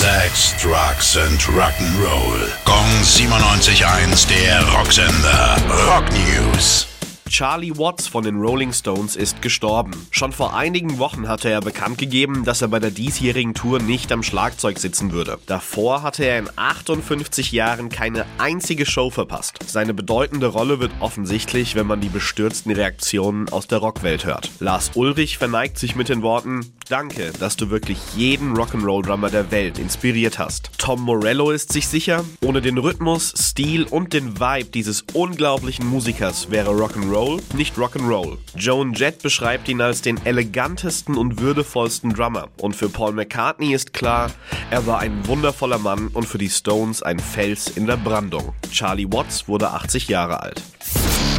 Sex, Drugs and Rock'n'Roll. Gong 97.1, der Rocksender. Rock News. Charlie Watts von den Rolling Stones ist gestorben. Schon vor einigen Wochen hatte er bekannt gegeben, dass er bei der diesjährigen Tour nicht am Schlagzeug sitzen würde. Davor hatte er in 58 Jahren keine einzige Show verpasst. Seine bedeutende Rolle wird offensichtlich, wenn man die bestürzten Reaktionen aus der Rockwelt hört. Lars Ulrich verneigt sich mit den Worten, Danke, dass du wirklich jeden Rock'n'Roll-Drummer der Welt inspiriert hast. Tom Morello ist sich sicher, ohne den Rhythmus, Stil und den Vibe dieses unglaublichen Musikers wäre Rock'n'Roll nicht Rock'n'Roll. Joan Jett beschreibt ihn als den elegantesten und würdevollsten Drummer. Und für Paul McCartney ist klar, er war ein wundervoller Mann und für die Stones ein Fels in der Brandung. Charlie Watts wurde 80 Jahre alt.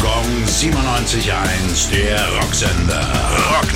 Gong 97.1, der Rocksender. Rock.